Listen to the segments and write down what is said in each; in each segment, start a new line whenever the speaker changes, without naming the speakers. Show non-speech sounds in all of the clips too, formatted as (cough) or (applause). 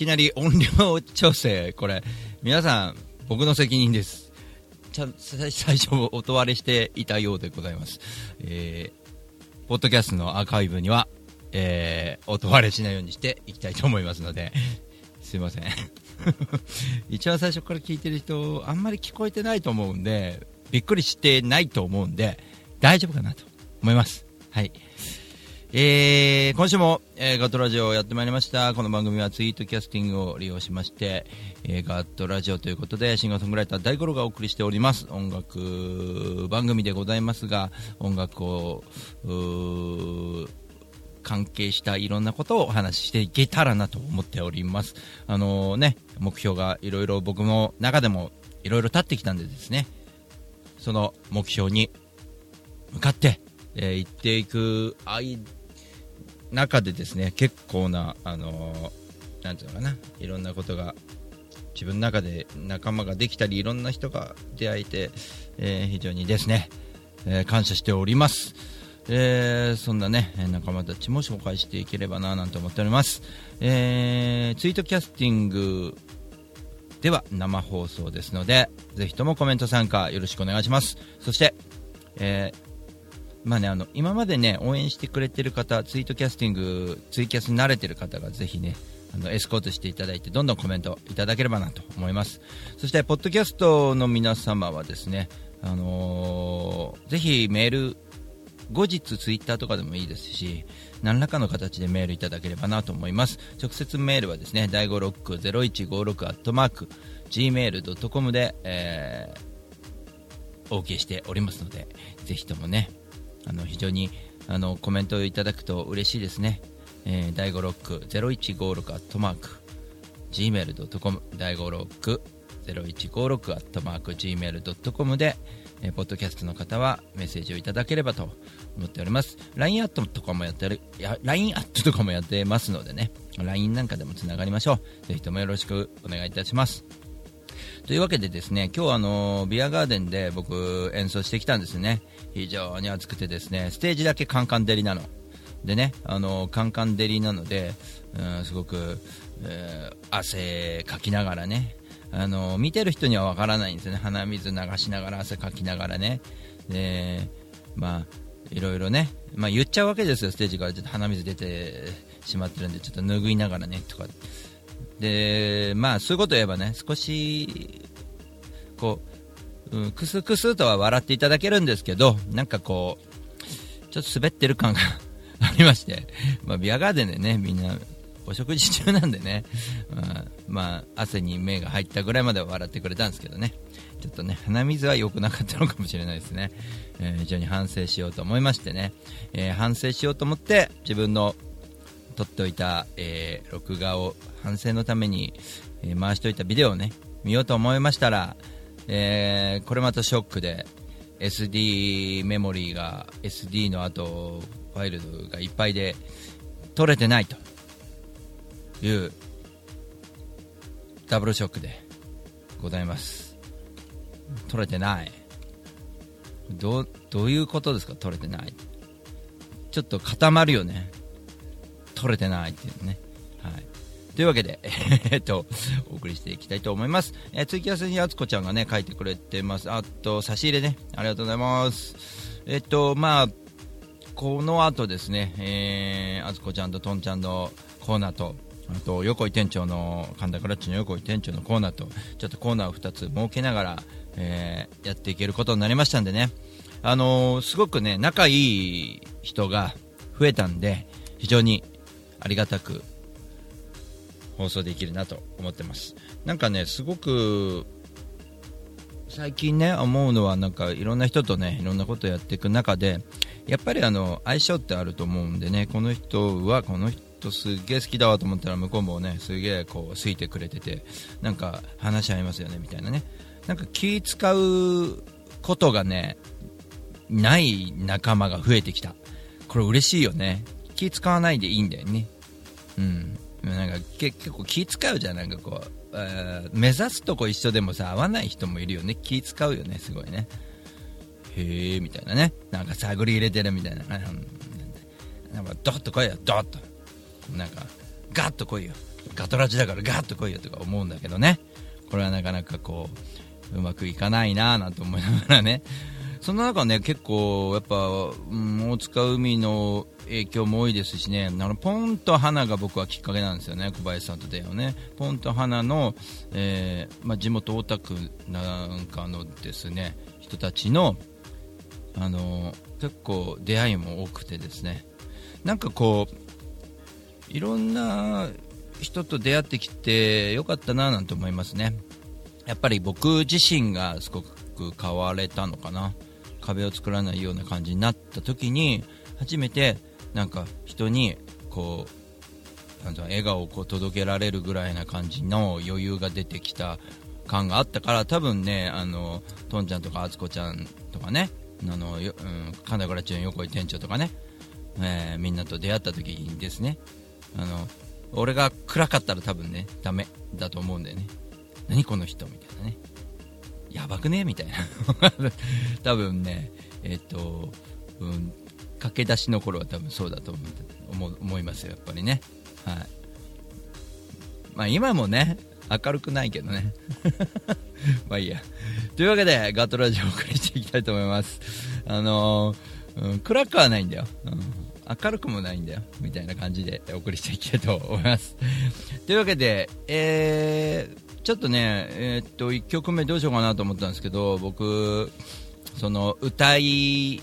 きなり音量調整、これ、皆さん、僕の責任です。ちゃ最最初、音割れしていたようでございます。えーポッドキャストのアーカイブには、えー音割れしないようにしていきたいと思いますので、すいません。(laughs) 一番最初から聞いてる人、あんまり聞こえてないと思うんで、びっくりしてないと思うんで、大丈夫かなと思います。はい。えー今週も、えーガットラジオをやってまいりました。この番組はツイートキャスティングを利用しまして、えーガットラジオということで、シンガーソングライター大五郎がお送りしております。音楽番組でございますが、音楽を、関係したいろんなことをお話ししていけたらなと思っております。あのね、目標がいろいろ僕の中でもいろいろ立ってきたんでですね、その目標に向かって、えー行っていく間中でですね結構な、あのーなんていうのかないろんなことが自分の中で仲間ができたりいろんな人が出会えて、えー非常にですね、えー感謝しております、えーそんなね仲間たちも紹介していければななんて思っております、えツイートキャスティングでは生放送ですのでぜひともコメント参加よろしくお願いします。そして、えーまあね、あの今までね応援してくれてる方ツイートキャスティングツイキャスに慣れてる方がぜひねあのエスコートしていただいてどんどんコメントいただければなと思います。そしてポッドキャストの皆様はですねあのーぜひメール後日ツイッターとかでもいいですし何らかの形でメールいただければなと思います。直接メールはですね第5ロック0156アットマーク gmail.com で、えー、お受けしておりますのでぜひともねあの非常にあのコメントをいただくと嬉しいですね、えー、第5ロック0156アットマーク gmail.com 第5ロック0156アットマーク gmail.com で、えーポッドキャストの方はメッセージをいただければと思っております。LINE アットとかもやってるいや LINE アットとかもやってますのでね。LINE なんかでもつながりましょう。ぜひともよろしくお願いいたします。というわけでですね今日あのビアガーデンで僕演奏してきたんですね。非常に暑くてですねステージだけカンカン照りなの。でねあのカンカン照りなので、うん、すごく、えー汗かきながらねあの見てる人にはわからないんですよね。鼻水流しながら汗かきながらね。でまあいろいろね、まあ、言っちゃうわけですよステージからちょっと鼻水出てしまってるんでちょっと拭いながらねとか。でまあそういうことを言えばね少しこう、うん、クスクスとは笑っていただけるんですけどなんかこうちょっと滑ってる感が (laughs) ありまして、まあ、ビアガーデンでねみんなお食事中なんでね、まあ、まあ汗に目が入ったぐらいまでは笑ってくれたんですけどね。ちょっとね鼻水は良くなかったのかもしれないですね、えー非常に反省しようと思いましてね、えー反省しようと思って自分の撮っておいた、えー録画を反省のために、え回しておいたビデオをね見ようと思いましたら、えーこれまたショックで SD メモリーが SD の後ファイルがいっぱいで撮れてないというダブルショックでございます。撮れてない。どうどういうことですか？撮れてない。ちょっと固まるよね。取れてないっていうね。というわけで、(laughs) えっと、お送りしていきたいと思います。えー、ツイキャスにあつこちゃんがね、書いてくれてます。あと、差し入れね、ありがとうございます。えっと、まあ、この後ですね、えー、あつこちゃんととんちゃんのコーナーと、あと、横井店長の、神田クラッチの横井店長のコーナーと、ちょっとコーナーを2つ設けながら、えーやっていけることになりましたんでね、あのーすごくね、仲いい人が増えたんで、非常にありがたく放送できるなと思ってます。なんかね、すごく、最近ね、思うのは、なんかいろんな人とね、いろんなことやっていく中で、やっぱりあの、相性ってあると思うんでね、この人はこの人すげえ好きだわと思ったら向こうもねすげえこう好いてくれててなんか話し合いますよねみたいなね。なんか気使うことがねない仲間が増えてきた。これ嬉しいよね。気使わないでいいんだよね。うん。なんか結構気使うじゃんなんかこう、えー、目指すとこ一緒でもさ合わない人もいるよね。気使うよねすごいね。へえみたいなね。なんか探り入れてるみたいな。なんかドッと来いよドッと。なんかガッと来いよ。ガトラジだからガッと来いよとか思うんだけどね。これはなかなかこううまくいかないなぁなんて思いながらね。その中ね結構やっぱ、うん、大塚海の影響も多いですしね。あのポンと花が僕はきっかけなんですよね。小林さんと出会うね。ポンと花の、えー、まあ、地元大田区なんかのですね。人たちのあの結構出会いも多くてですね。なんかこういろんな人と出会ってきてよかったななんて思いますね。やっぱり僕自身がすごく変われたのかな。壁を作らないような感じになった時に初めてなんか人にこうなん笑顔をこう届けられるぐらいな感じの余裕が出てきた感があったから多分ねあのとんちゃんとかあつこちゃんとかねあのよ、うん、神田倉中の横井店長とかね、えー、みんなと出会った時にですね。あの俺が暗かったら多分ねダメだと思うんだよね。何この人みたいなね。やばくね？みたいな。(laughs) 多分ねえっ、と、うん、駆け出しの頃は多分そうだと思う思いますよやっぱりね。はい。まあ今もね明るくないけどね。(laughs) まあいいや。というわけでガトラジオをお送りしていきたいと思います。あのー、うん、暗くはないんだよ、うん、明るくもないんだよ。みたいな感じでお送りしていきたいと思います。というわけでえーちょっとね、えー、っと1曲目どうしようかなと思ったんですけど僕、その歌い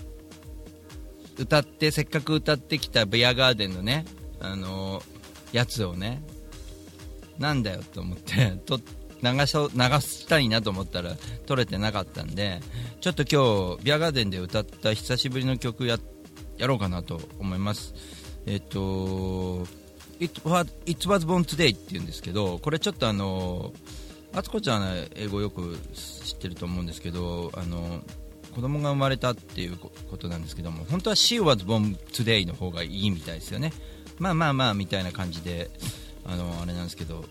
歌ってせっかく歌ってきたビアガーデンのね、あのやつをねなんだよと思って (laughs) と流し流したいなと思ったら撮れてなかったんでちょっと今日ビアガーデンで歌った久しぶりの曲ややろうかなと思います。えっと It was, It was Born Today って言うんですけどこれちょっとあのあつこちゃんは英語よく知ってると思うんですけどあの子供が生まれたっていうことなんですけども本当は She was born today の方がいいみたいですよね。まあまあまあみたいな感じであのあれなんですけど。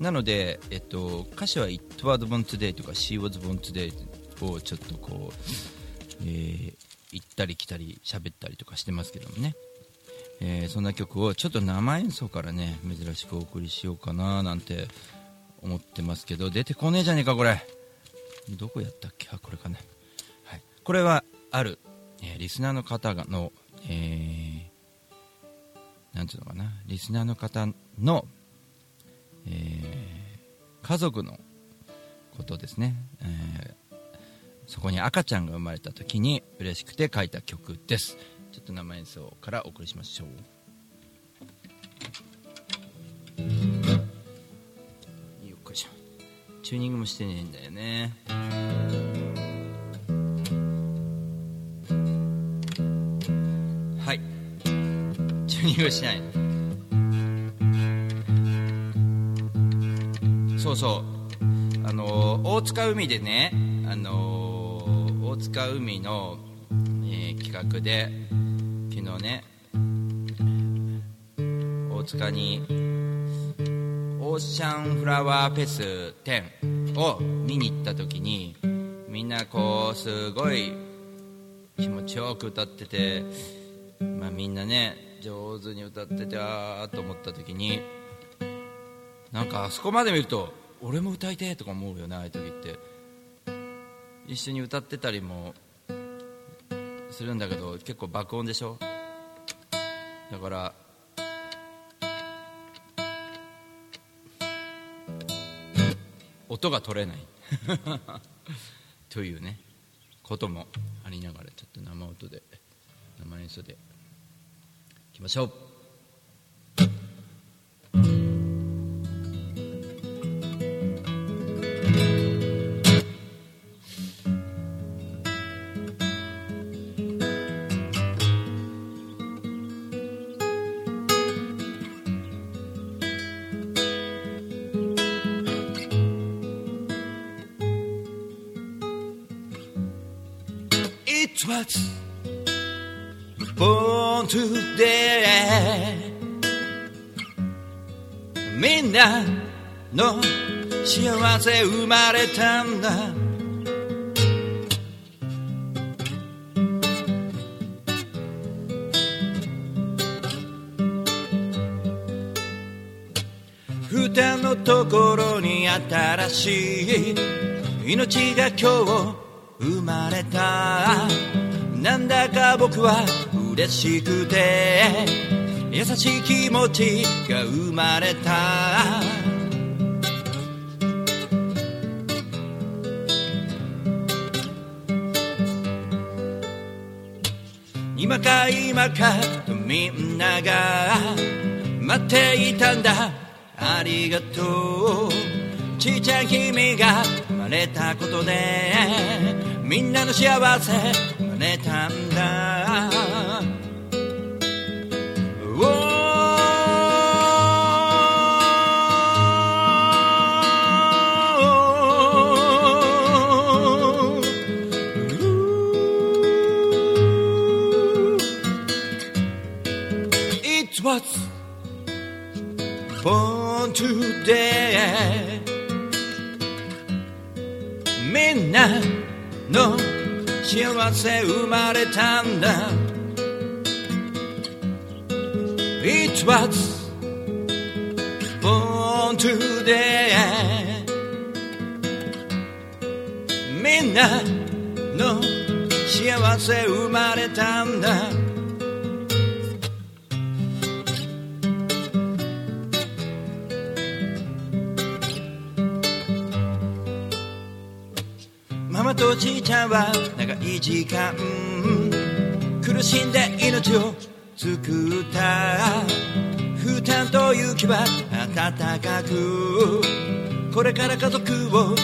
なので、えっと、歌詞は It was born today とか She was born today をちょっとこう、えー、行ったり来たり喋ったりとかしてますけどもね。えー、そんな曲をちょっと生演奏からね珍しくお送りしようかななんて思ってますけど出てこねえじゃねえかこれ。どこやったっけ？あこれかね、はい、これはある、えー、リスナーの方の、えー、ていうのかな？リスナーの方の、えー、家族のことですね、えー、そこに赤ちゃんが生まれた時に嬉しくて書いた曲です。ちょっと生演奏からお送りしましょう。よっこいしょ。チューニングもしてねえんだよね。はい。チューニングしない。そうそう。あの大塚海でねあの大塚海の、えー、企画で昨日ね大塚にオーシャンフラワーフェス10を見に行った時にみんなこうすごい気持ちよく歌ってて、まあ、みんなね上手に歌っててああと思った時になんかあそこまで見ると俺も歌いてとか思うよねああいう時って。一緒に歌ってたりもするんだけど結構爆音でしょ？だから音が取れない。(laughs) というねこともありながらちょっと生音で生演奏でいきましょう。Born today みんなの幸せ生まれたんだ。蓋のところに新しい命が今日生まれた。なんだか僕は嬉しくて優しい気持ちが生まれた。今か今かとみんなが待っていたんだ。ありがとう。ちっちゃい君が生まれたことでみんなの幸せ生まれたんだ幸せ生まれたんだ。It was born today. みんなの幸せ生まれたんだ。じいちゃんは長い時間苦しんで命を救った負担と勇気は暖かくこれから家族を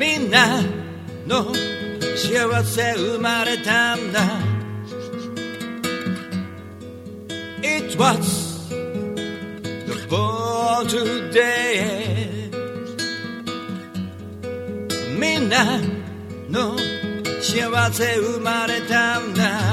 みんなの幸せ生まれたんだ。It was the born today. みんなの幸せ生まれたんだ。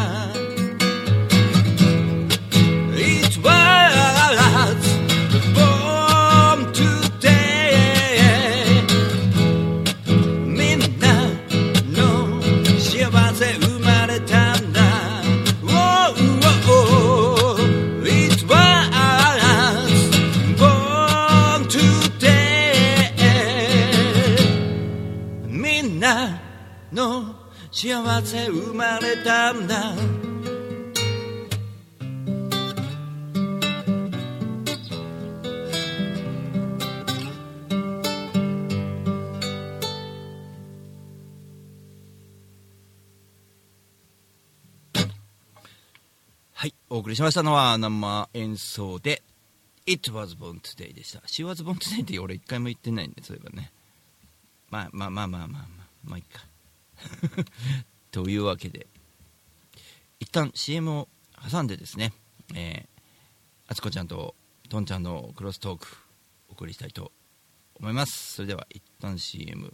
幸せ生まれたんだはい、お送りしましたのは生演奏で It was born today でした。She was born today って俺一回も言ってないんで、そういえばね。まあまあまあまあまあまあ、まあいいか。(laughs) というわけで、一旦 CM を挟んでですね、えー、あつこちゃんととんちゃんのクロストークお送りしたいと思います。それでは一旦 CM。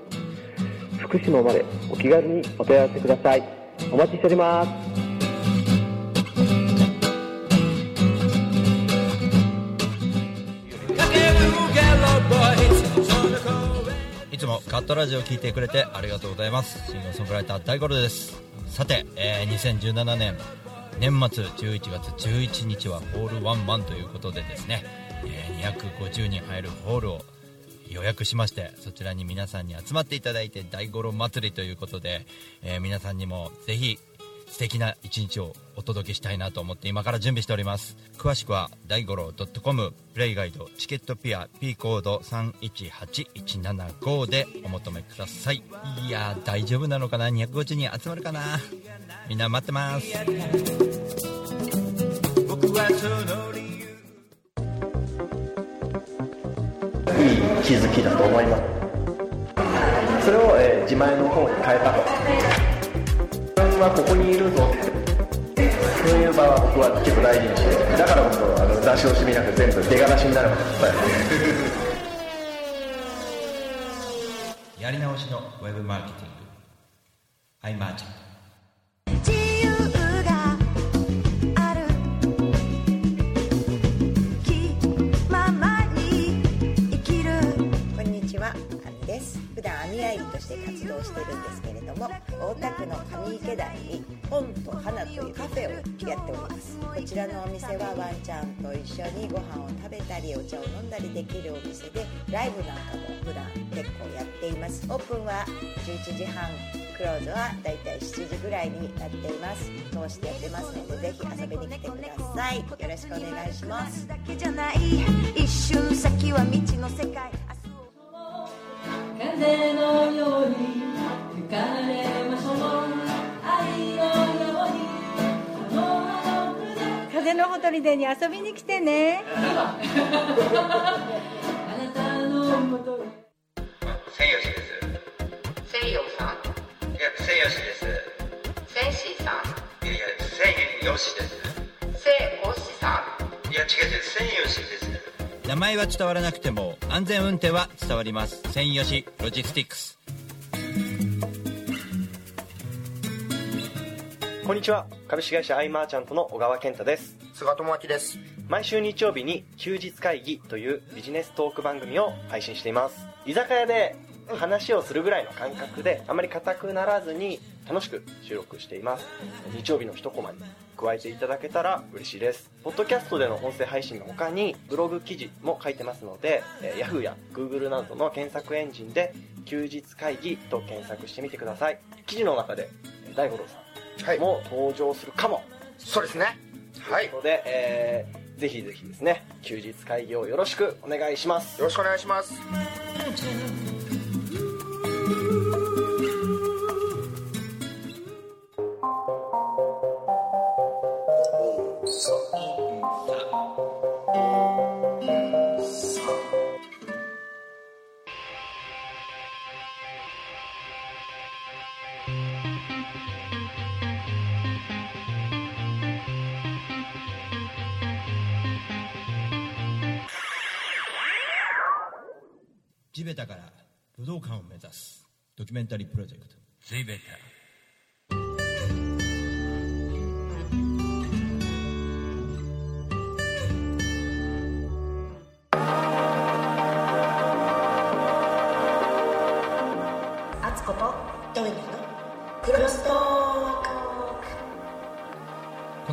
福島までお気軽にお問い合わせください。お待ちしております。
いつもカットラジオを聞いてくれてありがとうございます。シンガーソングライター大五郎です。さて、えー、2017年年末11月11日はホールワンマンということでですね、えー、250人入るホールを予約しましてそちらに皆さんに集まっていただいて大五郎祭りということで、えー皆さんにもぜひ素敵な一日をお届けしたいなと思って今から準備しております。詳しくは大五郎 .com プレイガイドチケットピア P コード318175でお求めください。いや大丈夫なのかな？250人集まるかな？みんな待ってます。僕はその
いい気づきだと思います。それを、えー自前の方に変えたと。自分はここにいるぞ。そういう場は僕は結構大事にしてだからこそあの出し惜しみなく全部出がらしになる。まで伝える
やり直しのウェブマーケティング。ア
です。普段網あいりとして活動してるんですけれども、大田区の上池台に本と花というカフェをやっております。こちらのお店はワンちゃんと一緒にご飯を食べたりお茶を飲んだりできるお店で、ライブなんかも普段結構やっています。オープンは11時半。クローズはだいたい7時ぐらいになっています。通してやってますので、ぜひ遊びに来てください。よろしくお願いします。
一瞬先は未知の世界
風のように吹かれましょう。愛のように。この葉の筆
風のほとりでに遊びに来てね。
あなたのもと
です。
西洋さん
いやです。
さん。
いやいやです。
さん
いや違う違う。千吉です
名前は伝わらなくても安全運転は伝わります。専用しロジスティックス。
こんにちは。株式会社アイマーチャントの小川健太です。
菅智明です。
毎週日曜日に休日会議というビジネストーク番組を配信しています。居酒屋で話をするぐらいの感覚であまり硬くならずに楽しく収録しています。日曜日の一コマに加えていただけたら嬉しいです。ポッドキャストでの音声配信の他にブログ記事も書いてますので、えー Yahoo や Google などの検索エンジンで休日会議と検索してみてください。記事の中でえー大五郎さ
はい。
んも登場するかも、
そうですね。はい。よ
ということで、えーぜひぜひですね休日会議をよろしくお願いします。
ろしくお願いします
地べたから武道館を目指すドキュメンタリープロジェクト。地べた。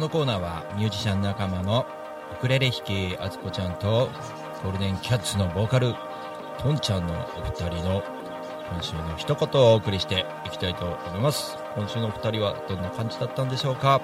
の
コーナーはミュージシャン仲間のウクレレ弾きあつこちゃんとゴールデンキャッツのボーカルとんちゃんのお二人の今週の一言をお送りしていきたいと思います。今週のお二人はどんな感じだったんでしょうか？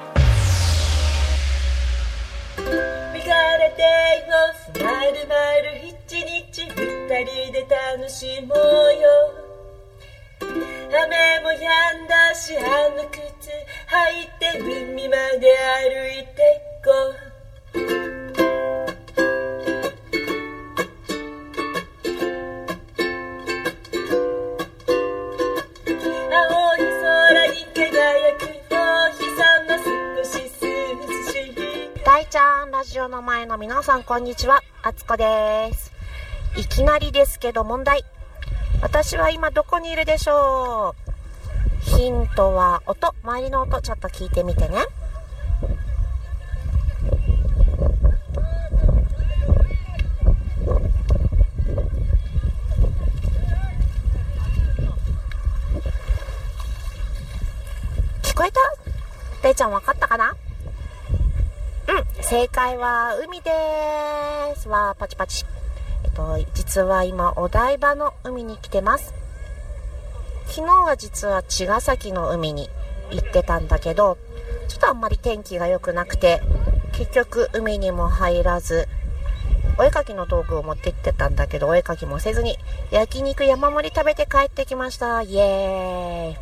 んに
ちは、あつこです。いきなりですけど問題。私は今どこにいるでしょうヒントは音、周りの音ちょっと聞いてみてね。聞こえた？れいちゃん分かったかな？正解は海です。わー、パチパチ。えっと、実は今、お台場の海に来てます。昨日は実は茅ヶ崎の海に行ってたんだけど、ちょっとあんまり天気が良くなくて、結局海にも入らず、お絵かきの道具を持って行ってたんだけど、お絵かきもせずに、焼肉山盛り食べて帰ってきました。イエーイ。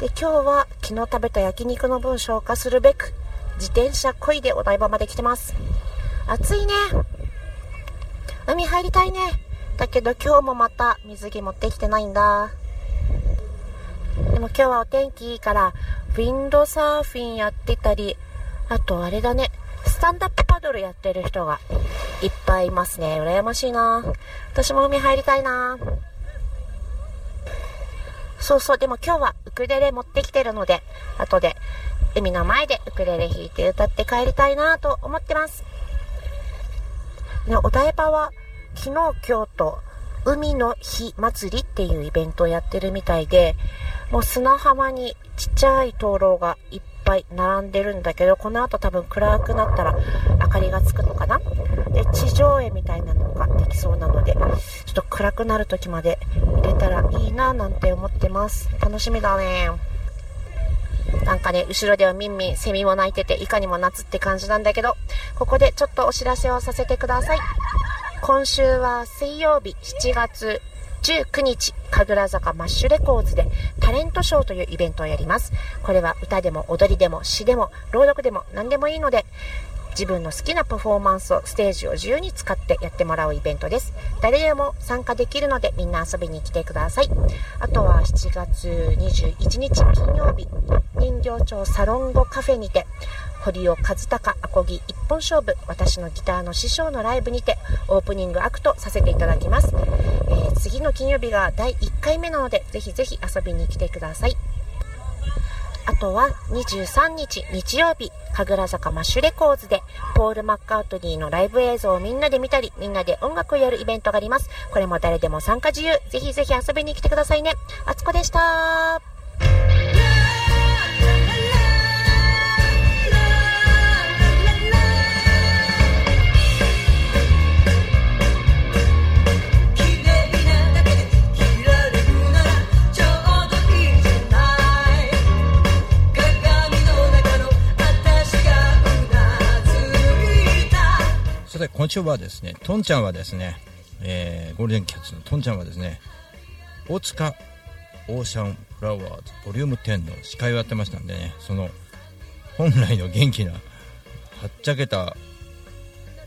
で、今日は昨日食べた焼肉の分消化するべく、自転車こいでお台場まで来てます。暑いね。海入りたいね。だけど今日もまた水着持ってきてないんだ。でも今日はお天気いいから、ウィンドサーフィンやってたり、あとあれだね、スタンダップパドルやってる人がいっぱいいますね。羨ましいな。私も海入りたいな。そうそう、でも今日はウクレレ持ってきてるので、後で海の前でウクレレ弾いて歌って帰りたいなと思ってます。ね、お台場は昨日今日と海の日祭りっていうイベントをやってるみたいで、もう砂浜にちっちゃい灯籠がいっぱい並んでるんだけど、この後多分暗くなったら明かりがつくのかな？で、地上絵みたいなのができそうなので、ちょっと暗くなる時まで入れたらいいななんて思ってます。楽しみだね。なんかね、後ろではミンミン、セミも鳴いてて、いかにも夏って感じなんだけど、ここでちょっとお知らせをさせてください。今週は水曜日7月19日、神楽坂マッシュレコーズでタレントショーというイベントをやります。これは歌でも踊りでも詩でも朗読でも何でもいいので、自分の好きなパフォーマンスをステージを自由に使ってやってもらうイベントです。誰でも参加できるのでみんな遊びに来てください。あとは7月21日金曜日、人形町サロンゴカフェにて、堀尾和孝アコギ一本勝負私のギターの師匠のライブにてオープニングアクトさせていただきます、えー、次の金曜日が第1回目なのでぜひぜひ遊びに来てくださいあとは23日日曜日神楽坂マッシュレコーズでポール・マッカートニーのライブ映像をみんなで見たりみんなで音楽をやるイベントがあります。これも誰でも参加自由。ぜひぜひ遊びに来てくださいね。あつこでした。
さて、今週はですね、とんちゃんはですね、えー、ゴールデンキャッツのとんちゃんはですね、大塚オーシャンフラワーズボリューム10の司会をやってましたんでね、その本来の元気な、はっちゃけた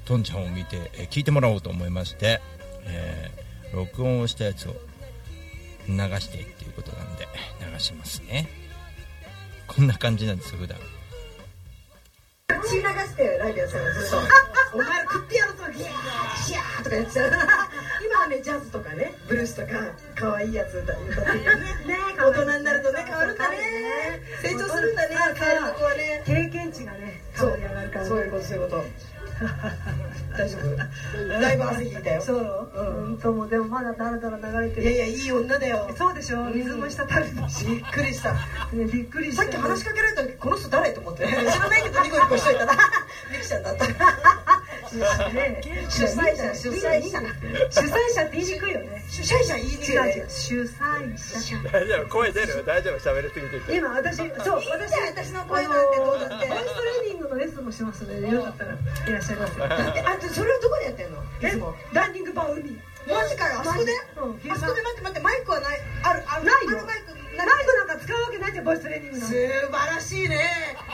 とんちゃんを見て、えー聞いてもらおうと思いまして、えー録音をしたやつを流してっていうことなんで、流しますね。こんな感じなんですよ、普段。
血流してライブやってたのずっとお前ら食ってやるとギャーシャーとかやってた今はねジャズとかね。ブルースとか。可愛いやつ歌ってねね大人になるとね変わるんだね成長するんだね。変わるとこはね経験値がね変わり上がる。からそういうことそういうこと大丈夫。だいぶ汗引いたよ。そう。うん。ともでもまだだらだら流れてる。いやいやいい女だよ。そうでしょ。水も滴るびっくりした。ねびっくりした。さっき話しかけられた時この人誰？と思って。知らないけどニコニコしといたら (laughs) ミキちゃんだった主催者主催者主催者って言いにくいよね。主催者言いにくい。ね。主催者
大丈夫声出る？大丈夫？喋りすぎてて
今私そう私私の声なんてどうだって。ボイストレーニングのレッスンもしますのでよかったらいらっしゃいませあとそれはどこでやってんの？いつも。ランニングバー海。マジかよあそこで？あそこで待って待ってマイクはない。あるある。ないよマイクマイクなんか使うわけないじゃんボイストレーニングの。素晴らしいね。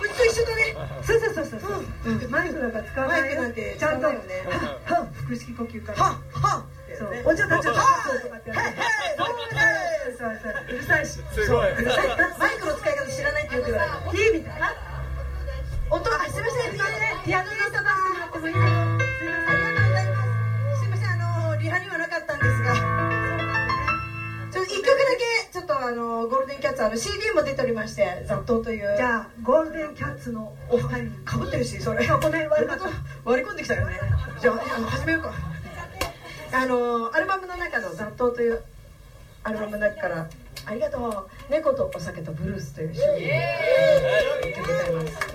うちと一緒だね。そうそうそうそうマイクなんか使わないマイクなんてちゃんと腹式呼吸から。ははそう。お茶たちはそうとかってやって。そうそうう。るさいし。
すごい。
マイクの使い方知らないってよく言われるい。いみたいな音あすみません。ピアノの音ばしてもらってもいいですかすみません。ありがとうございますすみません。あのリハにはなかったんですが曲だけちょっとあのゴールデンキャッツあの CD も出ておりまして「雑踏」という。じゃあゴールデンキャッツのお二人。かぶってるしそれ。割り割り込んできたよね。じゃあ始めようか。あのアルバムの中の「雑踏」というアルバムの中から「ありがとう。猫とお酒とブルース」という CD を歌ってございます。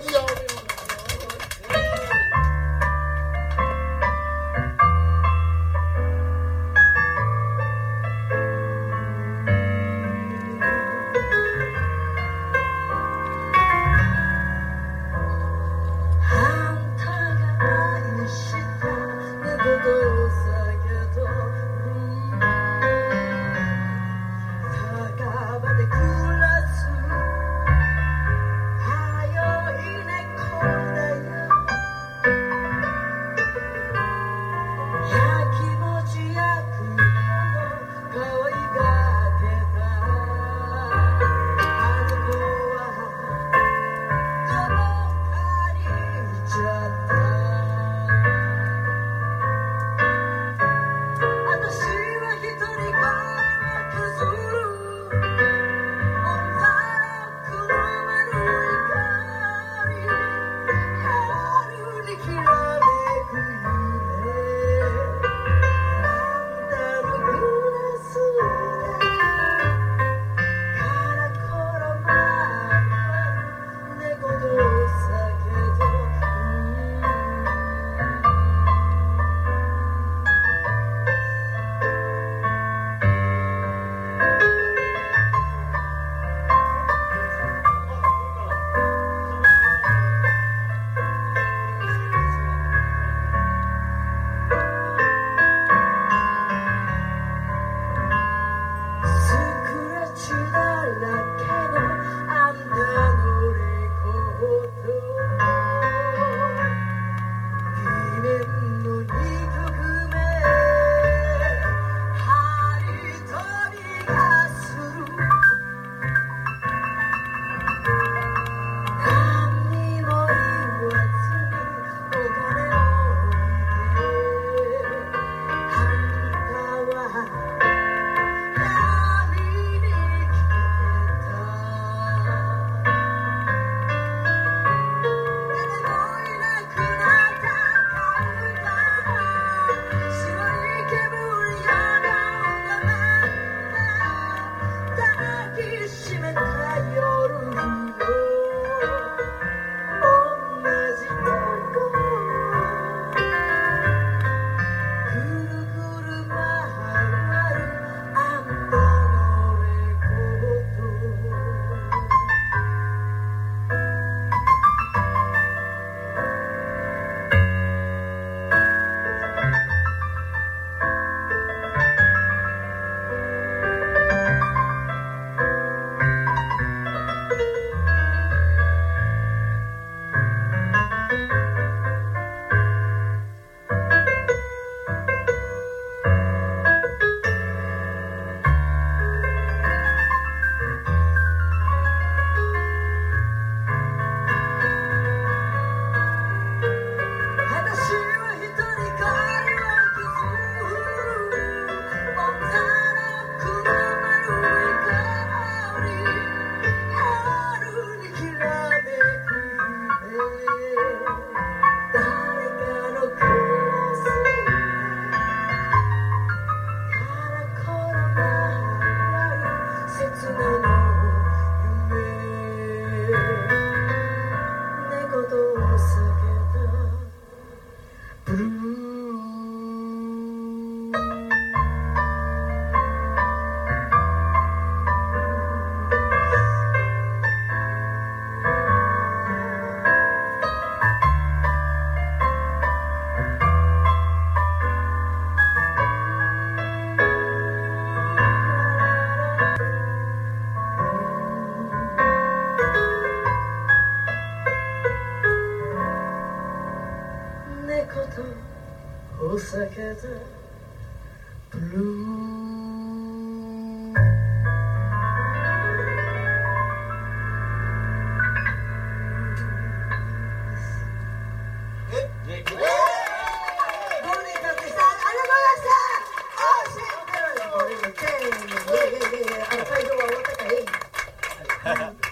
together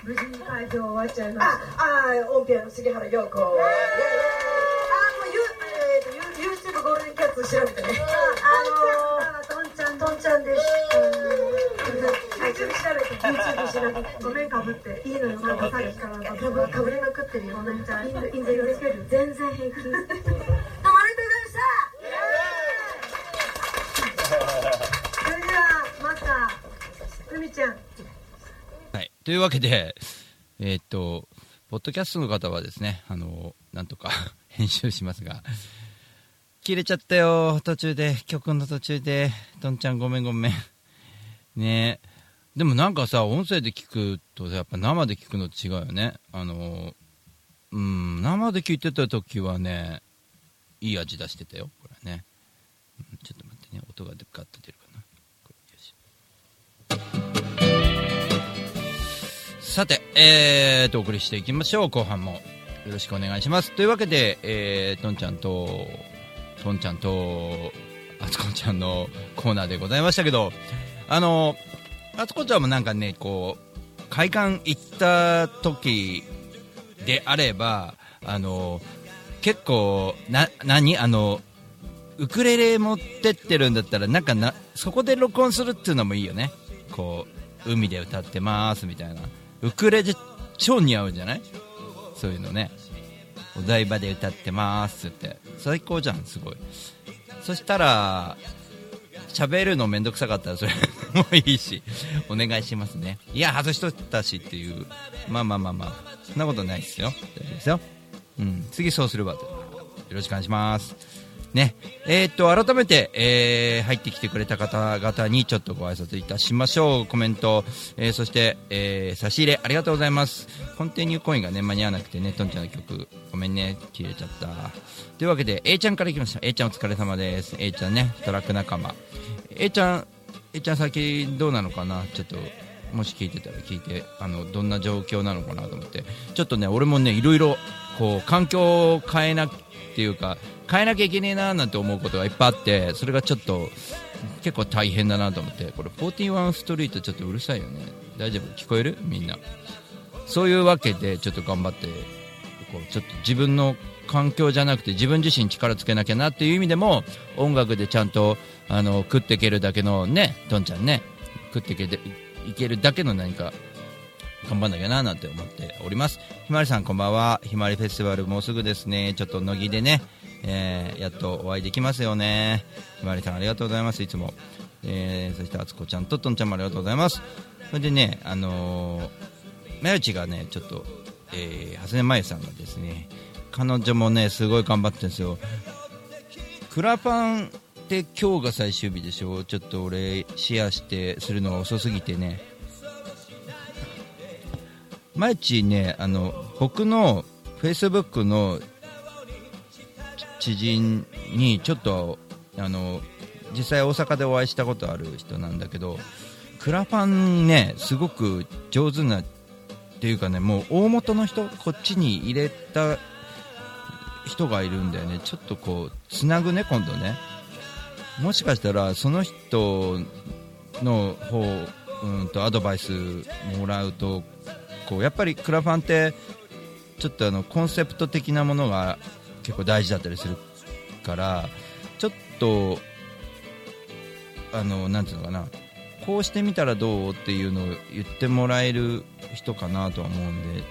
無事に会場終わっちゃいます。あ、あ、オンピアの杉原陽子。ってるよなみちゃんインドインドよろしく全然平気どうもありがとうございましたそれではまた海ちゃん
はい。というわけで、えーっと、ポッドキャストの方はですね、あの、なんとか (laughs) 編集しますが、切れちゃったよ、途中で、曲の途中で、とんちゃんごめんごめん。ねえ。でもなんかさ、音声で聞くと、やっぱ生で聞くのと違うよね。あの、うん、生で聞いてた時はね、いい味出してたよ、これね。ちょっと待ってね、音がガッと出るかな。さて、えーと、お送りしていきましょう、後半も。よろしくお願いします。というわけで、えー、とんちゃんと、とんちゃんと、あつこちゃんのコーナーでございましたけど、あの、あつこちゃんもなんかね、こう、会館行った時であれば、あの、結構、な、何？あの、ウクレレ持ってってるんだったら、なんかな、そこで録音するっていうのもいいよね。こう、海で歌ってますみたいな。ウクレレ超似合うんじゃない？そういうのね。お台場で歌ってますって。最高じゃん、すごい。そしたら、喋るのめんどくさかったらそれもいいし、お願いしますね。いや、外しとったしっていう。まあまあまあまあ、そんなことないですよ。大丈夫ですよ。うん、次そうするわと。よろしくお願いします。ね。えーっと、改めて、えー入ってきてくれた方々にちょっとご挨拶いたしましょう。コメント、えーそして、えー差し入れありがとうございます。コンティニューコインがね、間に合わなくてね、トンちゃんの曲、ごめんね、切れちゃった。というわけで、A ちゃんからいきました。A ちゃんお疲れ様です。A ちゃんね、トラック仲間。A ちゃん、A ちゃん最近どうなのかな？ちょっと、もし聞いてたら聞いて、あの、どんな状況なのかなと思って。ちょっとね、俺もね、いろいろ、こう、環境を変えなっていうか、変えなきゃいけねえななんて思うことがいっぱいあって、それがちょっと、結構大変だなと思って、これ、41ストリートちょっとうるさいよね。大丈夫？聞こえる？みんな。そういうわけで、ちょっと頑張って、こう、ちょっと自分の環境じゃなくて自分自身力つけなきゃなっていう意味でも音楽でちゃんとあの食っていけるだけのねとんちゃんね。食っていけいけるだけの何か頑張んなきゃななんて思っております。ひまりさんこんばんは。ひまりフェスティバルもうすぐですね。ちょっと乃木でね、えーやっとお会いできますよね。ひまりさんありがとうございます。いつも、えーそしてあつこちゃんととんちゃんもありがとうございます。それでねあのー、まゆちがねちょっとえー、長谷根真由さんがですね彼女もねすごい頑張ってるんですよ。クラパンて今日が最終日でしょ？ちょっと俺シェアしてするのが遅すぎてね。毎日ねあの僕のフェイスブックの知人にちょっとあの実際大阪でお会いしたことある人なんだけどクラパンねすごく上手なっていうかねもう大元の人こっちに入れた人がいるんだよね。ちょっとこうつなぐね今度ね。もしかしたらその人の方うんとアドバイスもらうとこうやっぱりクラファンってちょっとあのコンセプト的なものが結構大事だったりするからちょっとあのなんていうのかなこうしてみたらどうっていうのを言ってもらえる人かなとは思うんで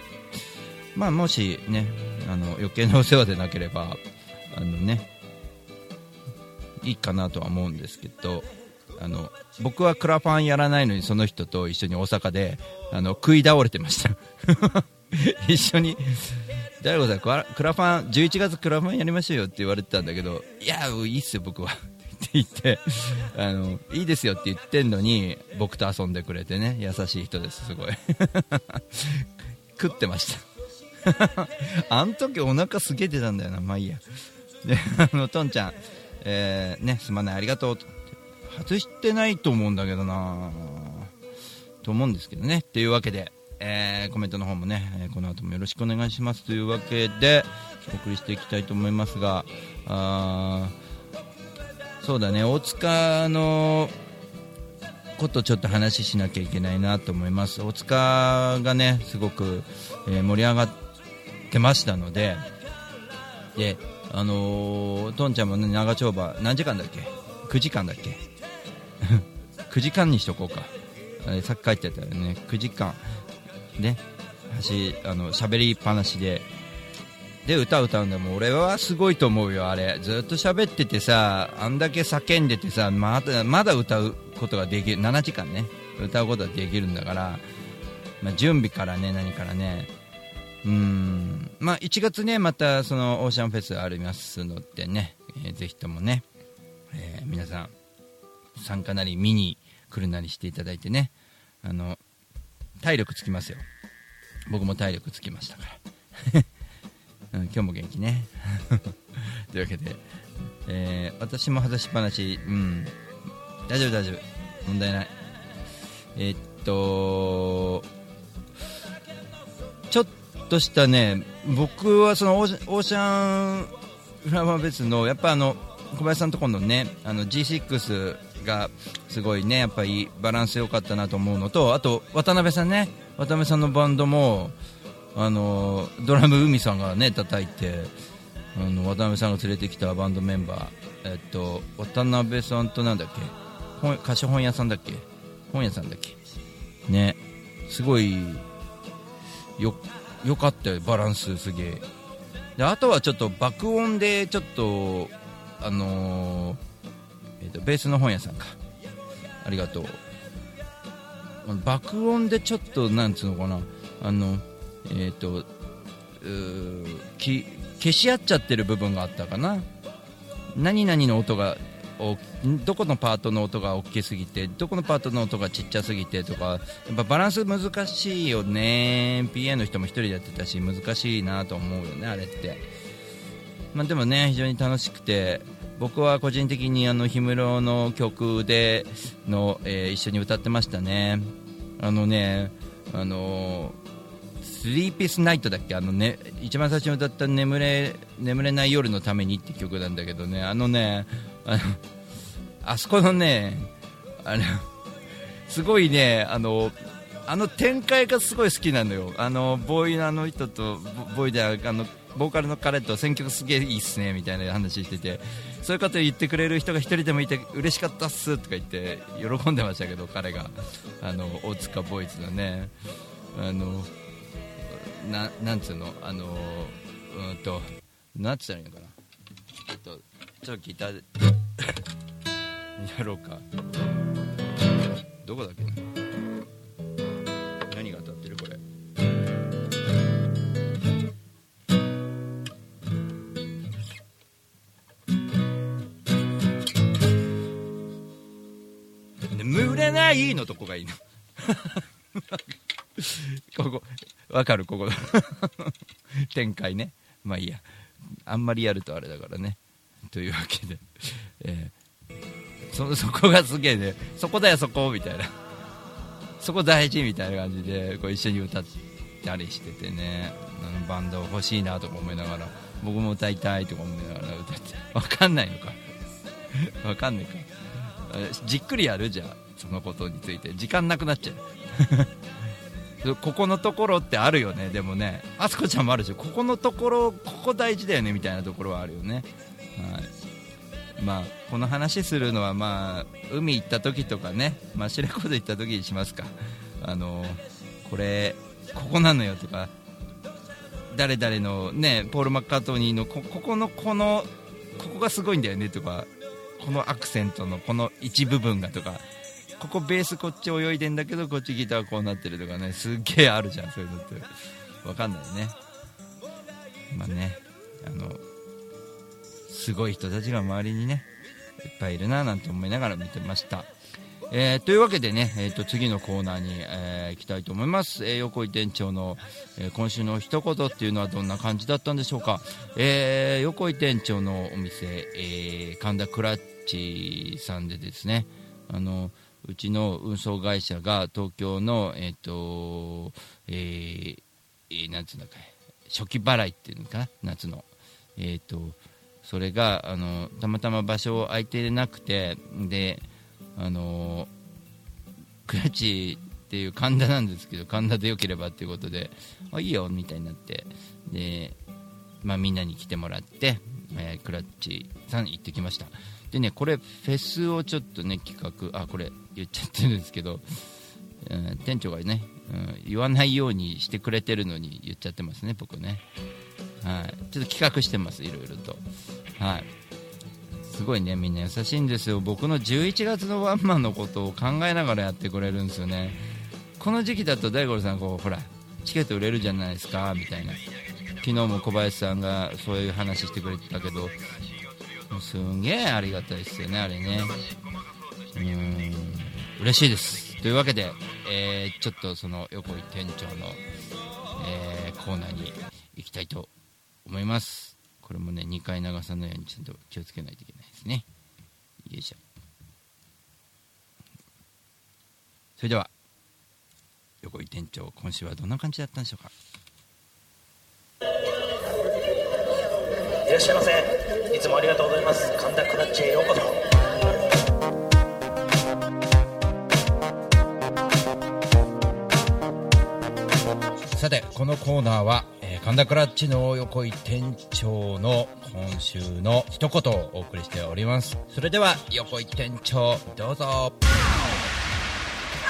まあもしねあの余計なお世話でなければあのねいいかなとは思うんですけどあの僕はクラファンやらないのにその人と一緒に大阪であの食い倒れてました。(laughs) 一緒に。大悟さんクラファン11月クラファンやりましょうよって言われてたんだけどいやいいっすよ僕は。って言ってあのいいですよって言ってんのに僕と遊んでくれてね。優しい人ですすごい。(laughs) 食ってました。(laughs) あの時お腹すげえ出たんだよなまあいいや。であのトンちゃん、えーねすまないありがとうと。外してないと思うんだけどな。と思うんですけどね。というわけで、えーコメントの方もね、この後もよろしくお願いしますというわけでお送りしていきたいと思いますがあそうだね。大塚のことちょっと話しなきゃいけないなと思います。大塚がねすごく、えー盛り上がってましたのでであのー、トンちゃんもね長丁場何時間だっけ？9時間だっけ？(laughs) 9時間にしとこうか。さっき書いてたよね。9時間。ね走あの喋りっぱなしで。で歌歌うんだもう俺はすごいと思うよあれ。ずっと喋っててさあんだけ叫んでてさまだまだ歌うことができる7時間ね。歌うことができるんだから、まあ、準備からね何からね。うん。まあ1月ねまたそのオーシャンフェスありますのでね、えーぜひともね、えー皆さん参加なり見に来るなりしていただいてね。あの体力つきますよ。僕も体力つきましたから、(laughs) うん、今日も元気ね。(laughs) というわけで、えー私も外しっぱなし。うん。大丈夫大丈夫。問題ない。えーっとちょっとしたね僕はそのオーシャンフラワーフェスのやっぱあの小林さんのところのねあの G6 がすごいねやっぱりバランス良かったなと思うのとあと渡辺さんね渡辺さんのバンドもあのドラム海さんがね叩いてあの渡辺さんが連れてきたバンドメンバーえっと渡辺さんとなんだっけ本貸し本屋さんだっけ本屋さんだっけねすごいよよかったよバランスすげえ。であとはちょっと爆音でちょっとあのーえーとベースの本屋さんか。ありがとう。爆音でちょっとなんつうのかな。あのえっ、とうーき消し合っちゃってる部分があったかな。何々の音がどこのパートの音が大きすぎてどこのパートの音がちっちゃすぎてとかやっぱバランス難しいよね。PA の人も1人でやってたし難しいなと思うよねあれって、まあ、でもね非常に楽しくて僕は個人的にあの氷室の曲での、えー一緒に歌ってましたね。あのねあのスリーピースナイトだっけ？あの、ね、一番最初に歌った眠れ「眠れない夜のために」って曲なんだけどね。あのねあのあそこのねあのすごいねあのあの展開がすごい好きなのよ。あのボーイのあの人とボーイであのボーカルの彼と選曲すげえいいっすねみたいな話しててそういうこと言ってくれる人が一人でもいて嬉しかったっすとか言って喜んでましたけど彼が。あの大塚ボーイズのね。あのななんつうの？あのうんとなんつったらいいのかな？ちょっとちょっとギターで。(laughs) やろうか。どこだっけ？何が当たってるこれ？眠れないのとこがいいの。(laughs) ここ。わかる？ここ。(laughs) 展開ね。まあいいや。あんまりやるとあれだからね。というわけで、(laughs) えーそそこがすげえねそこだよそこみたいな。(laughs) そこ大事みたいな感じでこう一緒に歌ったりしててね。あのバンド欲しいなとか思いながら僕も歌いたいとか思いながら歌って (laughs) わかんないのか。わかんないか。じっくりやるじゃんそのことについて。時間なくなっちゃう。ここのところってあるよね。でもねあすこちゃんもあるでしょここのところここ大事だよねみたいなところはあるよね。はい。まあこの話するのはまあ海行った時とかねまあ白子で行った時にしますか。あのこれここなのよとか誰々のねポール・マッカートニーのこここのこのここがすごいんだよねとかこのアクセントのこの一部分がとかここベースこっち泳いでんだけどこっちギターこうなってるとかねすっげえあるじゃんそういうのって。わかんないね。まあねあのすごい人たちが周りにねいっぱいいるななんて思いながら見てました。えーというわけでね、えー、と次のコーナーに、えー行きたいと思います、えー横井店長の、えー今週の一言っていうのはどんな感じだったんでしょうか、えー横井店長のお店、えー神田クラッチさんでですねあのうちの運送会社が東京のえっ、とえーえーなんつうんだっけ初期払いっていうのかな夏の。えっ、とそれがあのたまたま場所を空いてなくてであのクラッチっていう神田なんですけど神田でよければっていうことであいいよみたいになってで、まあ、みんなに来てもらって、えークラッチさん行ってきました。でねこれフェスをちょっとね企画あこれ言っちゃってるんですけどうん店長がね、うん、言わないようにしてくれてるのに言っちゃってますね僕ね。はい。ちょっと企画してますいろいろと。はい。すごいねみんな優しいんですよ。僕の11月のワンマンのことを考えながらやってくれるんですよね。この時期だと大五郎さんこうほらチケット売れるじゃないですかみたいな。昨日も小林さんがそういう話してくれてたけどすんげえありがたいですよねあれね。うん。嬉しいです。というわけで、えーちょっとその横井店長の、えーコーナーに行きたいと思いますこれもね2回長さのようにちゃんと気をつけないといけないですね。よいしょ。それでは横井店長今週はどんな感じだったんでしょうか？
いらっしゃいませ。いつもありがとうございます。神田クラッチへようこそ。
さてこのコーナーは、えー神田クラッチの横井店長の今週の一言をお送りしております。それでは横井店長どうぞ。
は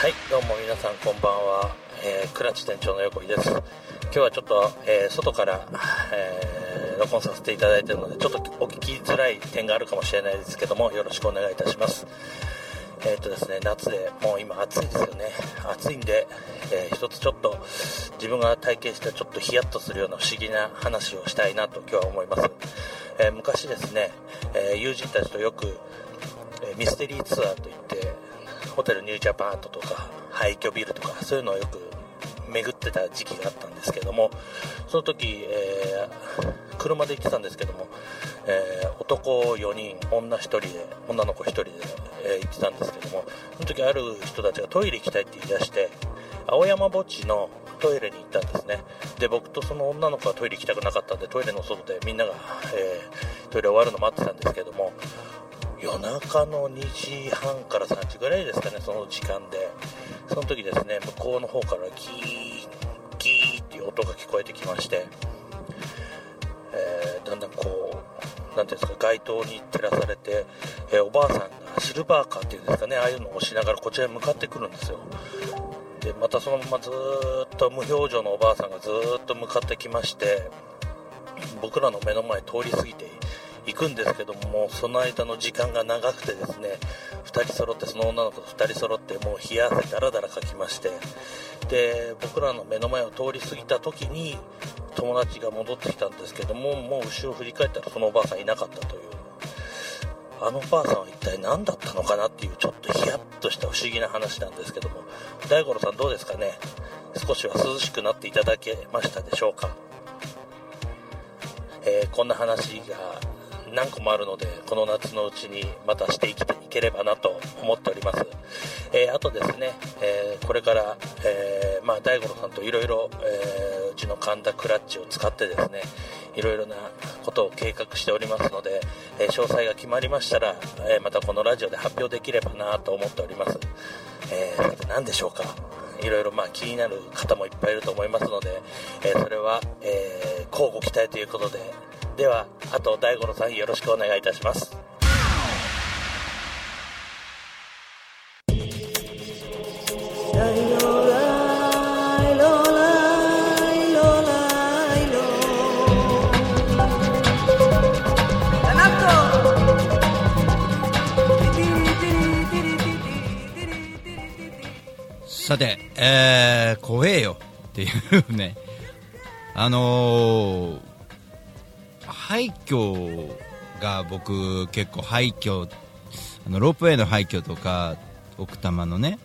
いどうも皆さんこんばんは、えークラッチ店長の横井です。今日はちょっと、えー外から、えー録音させていただいているのでちょっとお聞きづらい点があるかもしれないですけどもよろしくお願いいたします。えーとですね、夏でもう今暑いですよね。暑いんで、えー一つちょっと自分が体験したちょっとヒヤッとするような不思議な話をしたいなと今日は思います、えー昔ですね、え友人たちとよく、えミステリーツアーといってホテルニュージャパンアートとか廃墟ビルとかそういうのをよく巡ってた時期があったんですけどもその時、えー車で行ってたんですけども、えー男4人女1人で女の子1人で、えー行ってたんですけどもその時ある人たちがトイレ行きたいって言い出して青山墓地のトイレに行ったんですね。で僕とその女の子はトイレ行きたくなかったんでトイレの外でみんなが、えートイレ終わるの待ってたんですけども夜中の2時半から3時ぐらいですかねその時間で。その時ですね向こうの方からギーギーっていう音が聞こえてきまして、えーだんだんこうなんていうんですか街灯に照らされて、えーおばあさんがシルバーカーっていうんですかねああいうのを押しながらこちらに向かってくるんですよ。でまたそのままずっと無表情のおばあさんがずっと向かってきまして僕らの目の前通り過ぎていくんですけどもその間の時間が長くてですね2人揃ってその女の子と2人揃ってもう冷や汗だらだらかきましてで僕らの目の前を通り過ぎた時に友達が戻ってきたんですけどももう後ろ振り返ったらそのおばあさんいなかったという。あのおばあさんは一体何だったのかなっていうちょっとヒヤッとした不思議な話なんですけども大五郎さんどうですかね？少しは涼しくなっていただけましたでしょうか？えーこんな話が何個もあるのでこの夏のうちにまたして生きていければなと思っております、えーあとですね、えーこれから、えーまあ、大五郎さんといろいろうちの神田クラッチを使ってですねいろいろなことを計画しておりますので、え詳細が決まりましたら、えまたこのラジオで発表できればなと思っております、えーさて何でしょうか。いろいろまあ気になる方もいっぱいいると思いますので、えそれは、えー、交互期待ということでではあと大五郎さんよろしくお願いいたします。
さて、えー、怖えよっていうね、あのー、廃墟が僕結構廃墟、あのロープウェイの廃墟とか、奥多摩のね、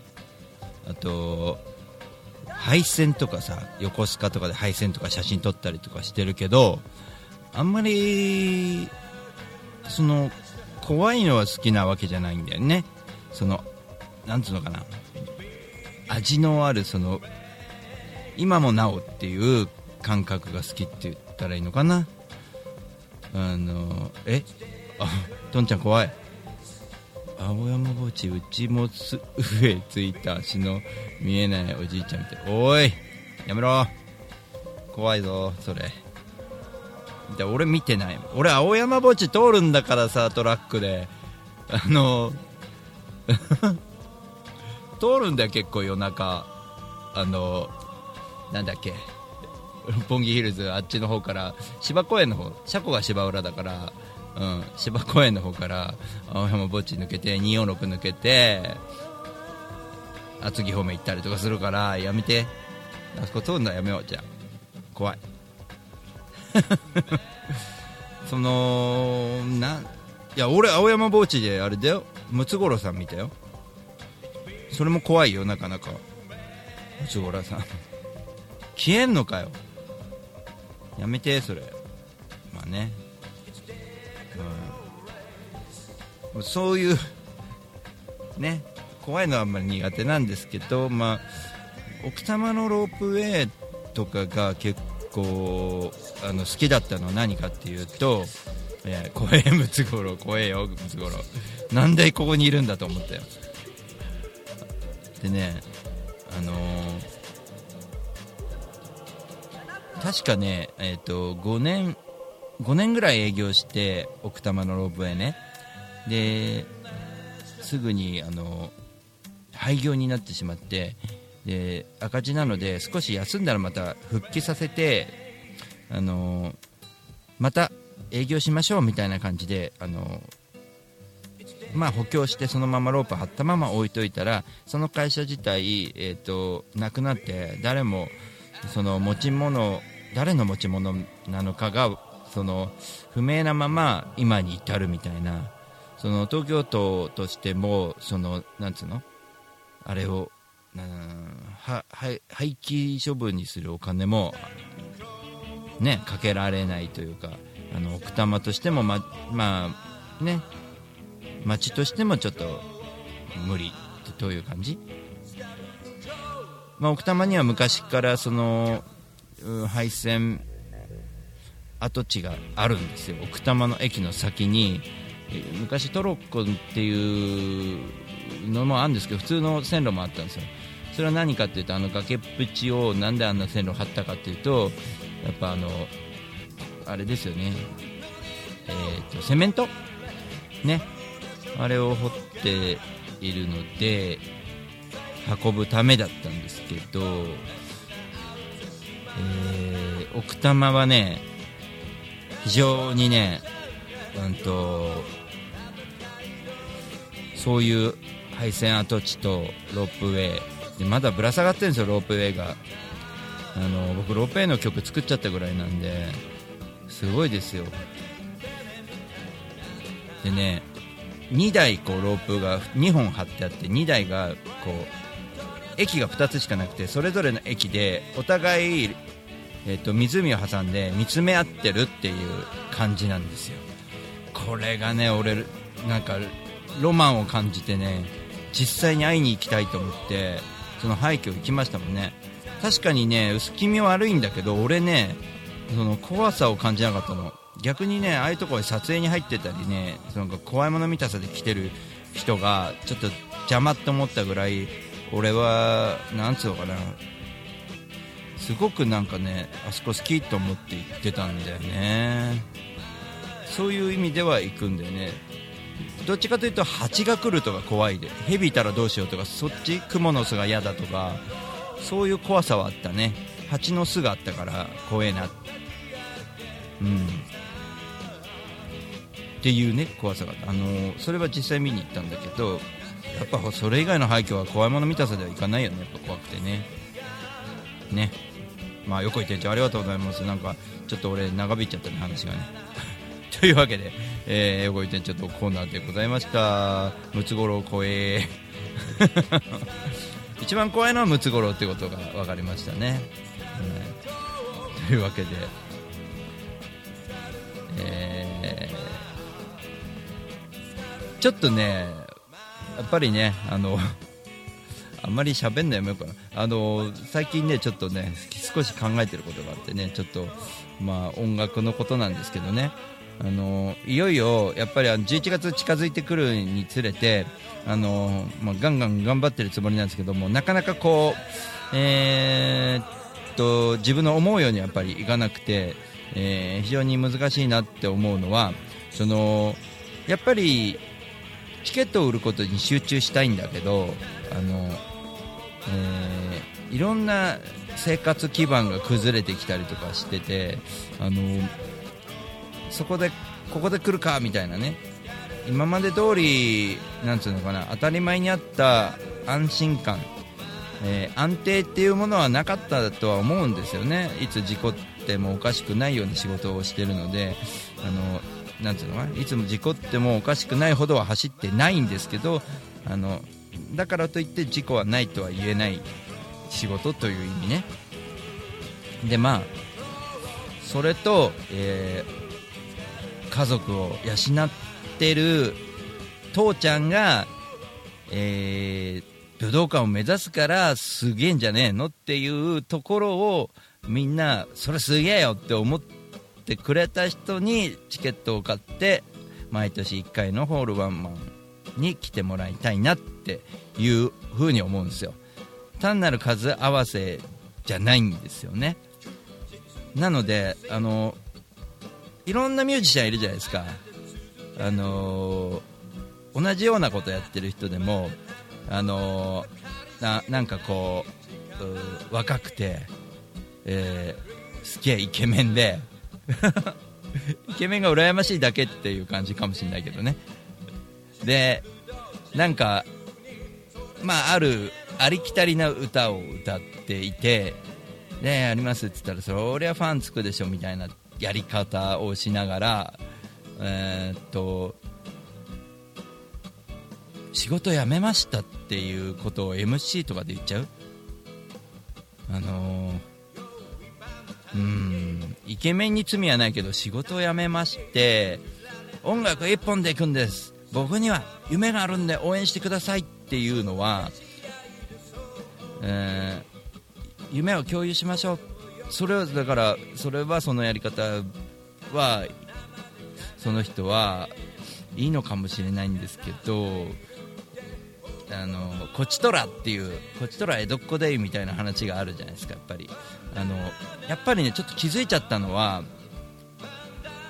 あと、配線とかさ、横須賀とかで配線とか写真撮ったりとかしてるけど、あんまり、その、怖いのは好きなわけじゃないんだよね。その、なんつうのかな。味のあるその今もなおっていう感覚が好きって言ったらいいのかなあのえ？(laughs) あとんちゃん怖い。青山墓地うちもす上ついた足の見えないおじいちゃんみたいおいやめろ。怖いぞそれ。で俺見てない俺青山墓地通るんだからさトラックで。あの (laughs) 通るんだよ結構夜中。あのなんだっけ？六本木ヒルズあっちの方から芝公園の方車庫が芝浦だから、うん、芝公園の方から青山墓地抜けて246抜けて厚木方面行ったりとかするからやめて。あそこ通るのやめようじゃあ。怖い。(laughs) そのないや俺青山墓地であれだよ。ムツゴロウさん見たよ。それも怖いよなかなか。ムツゴロウさん。消えんのかよ。やめてそれ。まあね、うん、そういうね。怖いのはあんまり苦手なんですけどまあ奥多摩のロープウェイとかが結構あの好きだったのは何かっていうといや怖えムツゴロウ。怖えよムツゴロウ。なんでここにいるんだと思ったよ。でねあのー確かね、えー、と5年5年ぐらい営業して奥多摩のロープウェイね。ですぐにあの廃業になってしまってで赤字なので少し休んだらまた復帰させてあのまた営業しましょうみたいな感じであのまあ、補強してそのままロープ張ったまま置いといたらその会社自体、えー、となくなって誰もその持ち物誰の持ち物なのかがその不明なまま今に至るみたいなその東京都としてもそのなんつうの？あれをはは廃棄処分にするお金もねかけられないというかあの奥多摩としてもままあね町としてもちょっと無理という感じ？まあ、奥多摩には昔からその廃線跡地があるんですよ。奥多摩の駅の先に昔トロッコっていうのもあるんですけど普通の線路もあったんですよ。それは何かっていうとあの崖っぷちをなんであんな線路を張ったかっていうとやっぱあのあれですよね。えー、とセメント？ね。あれを掘っているので運ぶためだったんですけど、えー、奥多摩はね非常にね、うんと、そういう廃線跡地とロープウェイでまだぶら下がってるんですよロープウェイが。あの僕ロープウェイの曲作っちゃったぐらいなんですごいですよ。でね2台こうロープが2本張ってあって2台がこう駅が2つしかなくてそれぞれの駅でお互い、えーと、湖を挟んで見つめ合ってるっていう感じなんですよ。これがね俺なんかロマンを感じてね実際に会いに行きたいと思ってその廃墟行きましたもんね。確かにね薄気味悪いんだけど俺ねその怖さを感じなかったの。逆にねああいうところで撮影に入ってたりねその怖いもの見たさで来てる人がちょっと邪魔って思ったぐらい俺はなんつうのかな。すごくなんかねあそこ好きと思って行ってたんだよね。そういう意味では行くんだよね。どっちかというと蜂が来るとか怖いで蛇いたらどうしようとかそっちクモの巣が嫌だとかそういう怖さはあったね。蜂の巣があったから怖えな。うん。っていうね怖さがあのそれは実際見に行ったんだけどやっぱそれ以外の廃墟は怖いもの見たさではいかないよね。やっぱ怖くてね。ね。まあ横井店長ありがとうございます。なんかちょっと俺長引いちゃったね話がね。(laughs) というわけで、えー、横井店長とコーナーでございました。ムツゴロウ怖え。(laughs) 一番怖いのはムツゴロウってことが分かりましたね、うん、というわけでえー、ちょっとねやっぱりねあの (laughs) あんまり喋んないもよかな。あの最近ねちょっとね少し考えてることがあってねちょっとまあ音楽のことなんですけどね。あのいよいよやっぱりあの11月近づいてくるにつれてあの、まあ、ガンガン頑張ってるつもりなんですけどもなかなかこう、えー、っと自分の思うようにやっぱりいかなくて、えー、非常に難しいなって思うのはそのやっぱりチケットを売ることに集中したいんだけどあの、えーいろんな生活基盤が崩れてきたりとかしててあのそこでここで来るかみたいなね。今まで通りなんつうのかな当たり前にあった安心感、えー安定っていうものはなかったとは思うんですよね。いつ事故ってもおかしくないような仕事をしてるのであのなんつうのかな？いつも事故ってもおかしくないほどは走ってないんですけどあのだからといって事故はないとは言えない仕事という意味ね。でまあそれと、えー家族を養ってる父ちゃんが、えー武道館を目指すからすげえんじゃねえのっていうところをみんなそれすげえよって思ってくれた人にチケットを買って毎年1回のホールワンマンに来てもらいたいなっていう風に思うんですよ。単なる数合わせじゃないんですよね。なのであのいろんなミュージシャンいるじゃないですか。あの同じようなことやってる人でもあのなんかこうう若くて、えーすげえイケメンで (laughs) イケメンが羨ましいだけっていう感じかもしれないけどね。でなんかまああるありきたりな歌を歌っていてでやりますって言ったらそりゃファンつくでしょみたいなやり方をしながらえーっと仕事辞めましたっていうことを MC とかで言っちゃう？あのーうん。イケメンに罪はないけど仕事を辞めまして音楽一本で行くんです。僕には夢があるんで応援してくださいっていうのは、えー夢を共有しましょう。それはだからそれはそのやり方はその人はいいのかもしれないんですけどあのこちとらっていうこちとら江戸っ子でみたいな話があるじゃないですかやっぱり。あのやっぱりねちょっと気づいちゃったのは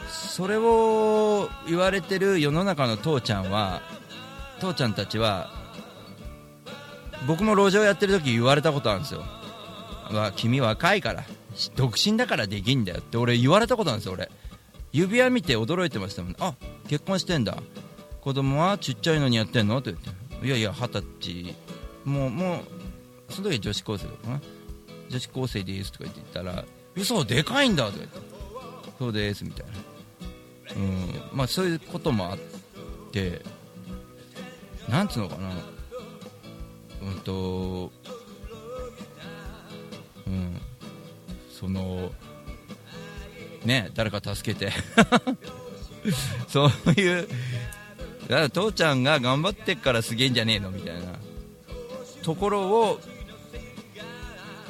それを言われてる世の中の父ちゃんは父ちゃんたちは僕も路上やってる時言われたことあるんですよ。わ君若いから独身だからできんだよって俺言われたことあるんですよ俺。指輪見て驚いてましたもん。あ結婚してんだ。子供はちっちゃいのにやってんの？って言って。いやいや二十歳。もうもうその時女子高生だったかな。女子高生ですとか言って言ったら嘘でかいんだとか言ってそうですみたいな。うん。まあそういうこともあってなんつうのかな。うんとうん。そのね誰か助けて。(laughs) そういうだから父ちゃんが頑張ってっからすげえんじゃねえのみたいなところを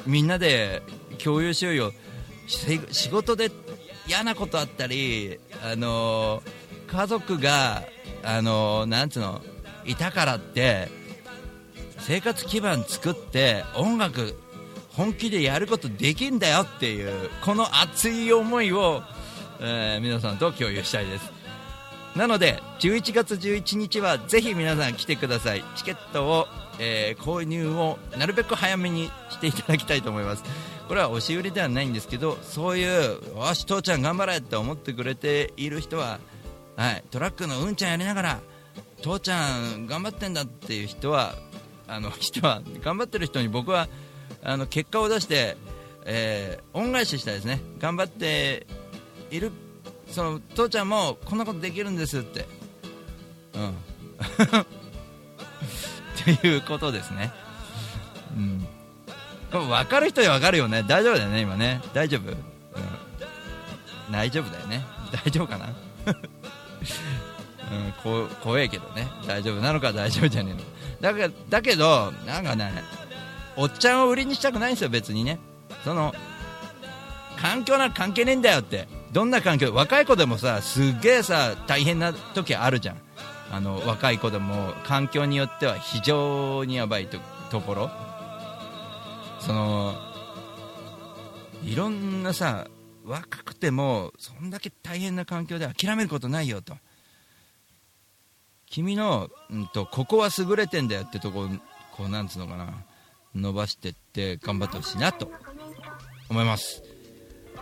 みんなで共有しようよ。仕事で嫌なことあったりあの家族があのなんつうのいたからって生活基盤作って音楽本気でやることできんだよっていうこの熱い思いを、えー皆さんと共有したいです。なので11月11日はぜひ皆さん来てください。チケットを、えー購入をなるべく早めにしていただきたいと思います。これは押し売りではないんですけどそういうよし父ちゃん頑張れって思ってくれている人は、はい、トラックのうんちゃんやりながら父ちゃん頑張ってんだっていう人はあの人は頑張ってる人に僕はあの結果を出して、えー恩返ししたいですね。頑張っているその父ちゃんもこんなことできるんですって。うん。いうことですね。うん。分かる人に分かるよね。大丈夫だよね今ね。大丈夫、うん、大丈夫だよね。大丈夫かな？(laughs) うん、こ怖えけどね。大丈夫なのか？大丈夫じゃねえの。だけだけどなんかねおっちゃんを売りにしたくないんですよ別にね。その環境なんか関係ねえんだよって。どんな環境？若い子でもさすっげえさ大変な時あるじゃん。あの若い子でも環境によっては非常にやばいとところ。そのいろんなさ若くてもそんだけ大変な環境で諦めることないよと。君の、うんと、ここは優れてんだよってとここうなんつうのかな伸ばしてって頑張ってほしいなと思います。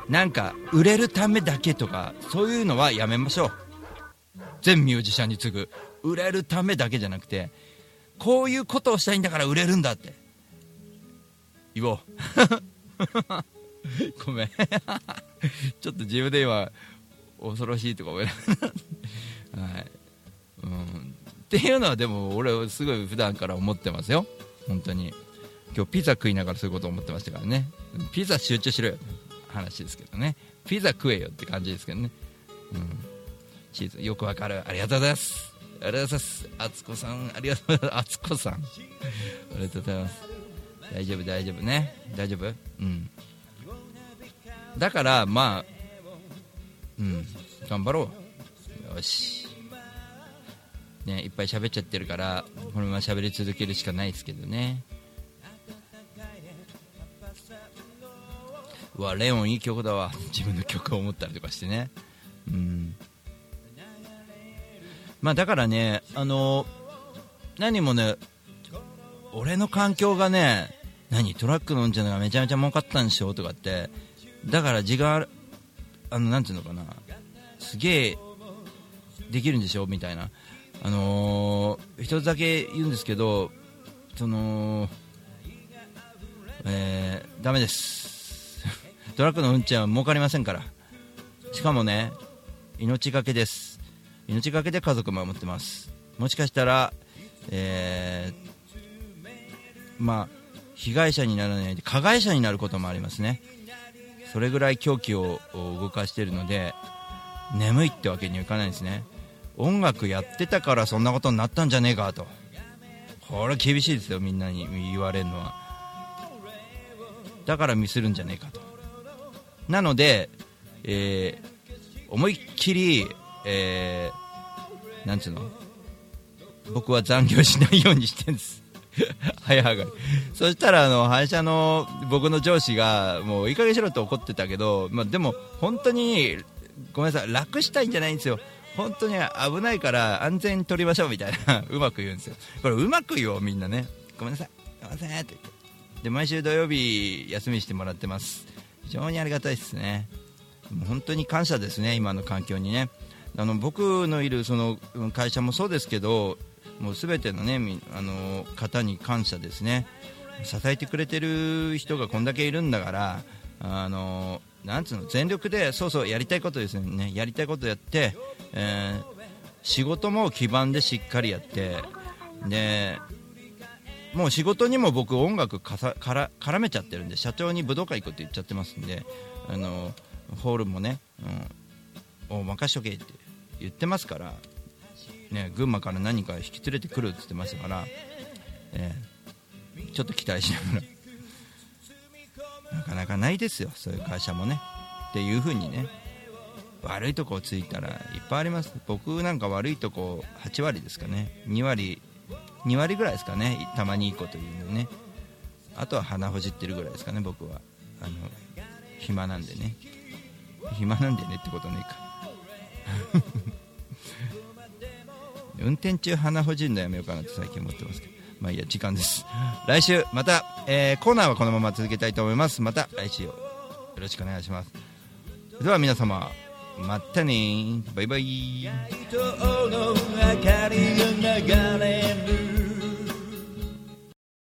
なんか売れるためだけとかそういうのはやめましょう。全ミュージシャンに次ぐ売れるためだけじゃなくてこういうことをしたいんだから売れるんだって。言おう。(laughs) ごめん。(laughs) ちょっと自分で今恐ろしいとか思いながら。(laughs) はい。うん。っていうのはでも俺はすごい普段から思ってますよ。本当に。今日ピザ食いながらそういうこと思ってましたからね。ピザ集中しろよ。話ですけどね。ピザ食えよって感じですけどね。うん。チーズ。よくわかる。ありがとうございます。ありがとうございます。あつこさん。ありがとうございます。あつこさん。ありがとうございます。大丈夫大丈夫ね。大丈夫？うん。だからまあうん。頑張ろう。よし。ねいっぱい喋っちゃってるからこのまま喋り続けるしかないですけどね。うわレオンいい曲だわ。自分の曲を思ったりとかしてね。うん。まあだからねあの何もね俺の環境がね何トラックの運転がめちゃめちゃ儲かったんでしょとかってだから字があのなんていうのかなすげえできるんでしょみたいなあのー、一つだけ言うんですけどそのえー、ダメです。(laughs) トラックの運転は儲かりませんから。しかもね命がけです。命がけで家族守ってます。もしかしたらえー、まあ被害者にならないで加害者になることもありますね。それぐらい狂気を動かしているので眠いってわけにはいかないんですね。音楽やってたからそんなことになったんじゃねえかと。これ厳しいですよみんなに言われるのは。だからミスるんじゃねえかと。なので、えー、思いっきり、えー、なんつうの？僕は残業しないようにしてるんです。(laughs) 早上がり。そしたらあの会社の僕の上司がもういい加減しろって怒ってたけど、まあ、でも本当にごめんなさい楽したいんじゃないんですよ。本当に危ないから安全に取りましょうみたいな。(laughs) うまく言うんですよ。これうまく言おうみんなね。ごめんなさい。すいませんってで毎週土曜日休みしてもらってます。非常にありがたいですね。もう本当に感謝ですね今の環境にね。あの僕のいるその会社もそうですけどもう全てのねあの方に感謝ですね。支えてくれてる人がこんだけいるんだからあのなんつうの全力でそうそうやりたいことですね。やりたいことやって、えー、仕事も基盤でしっかりやってでもう仕事にも僕音楽から絡めちゃってるんで社長に武道館行くって言っちゃってますんであのホールもね、うん、お任しとけって言ってますからね、群馬から何か引き連れてくるって言ってましたから、えー、ちょっと期待しながら。なかなかないですよそういう会社もね。っていう風にね悪いとこをついたらいっぱいあります。僕なんか悪いとこ8割ですかね。2割2割ぐらいですかね。たまにいいこと言うのね。あとは鼻ほじってるぐらいですかね僕は。あの暇なんでね。暇なんでねってことねか。(laughs) 運転中鼻ほじるのやめようかなって最近思ってますけど。まあいいや時間です。(laughs) 来週また、えー、コーナーはこのまま続けたいと思います。また来週よろしくお願いします。では皆様またねバイバイ。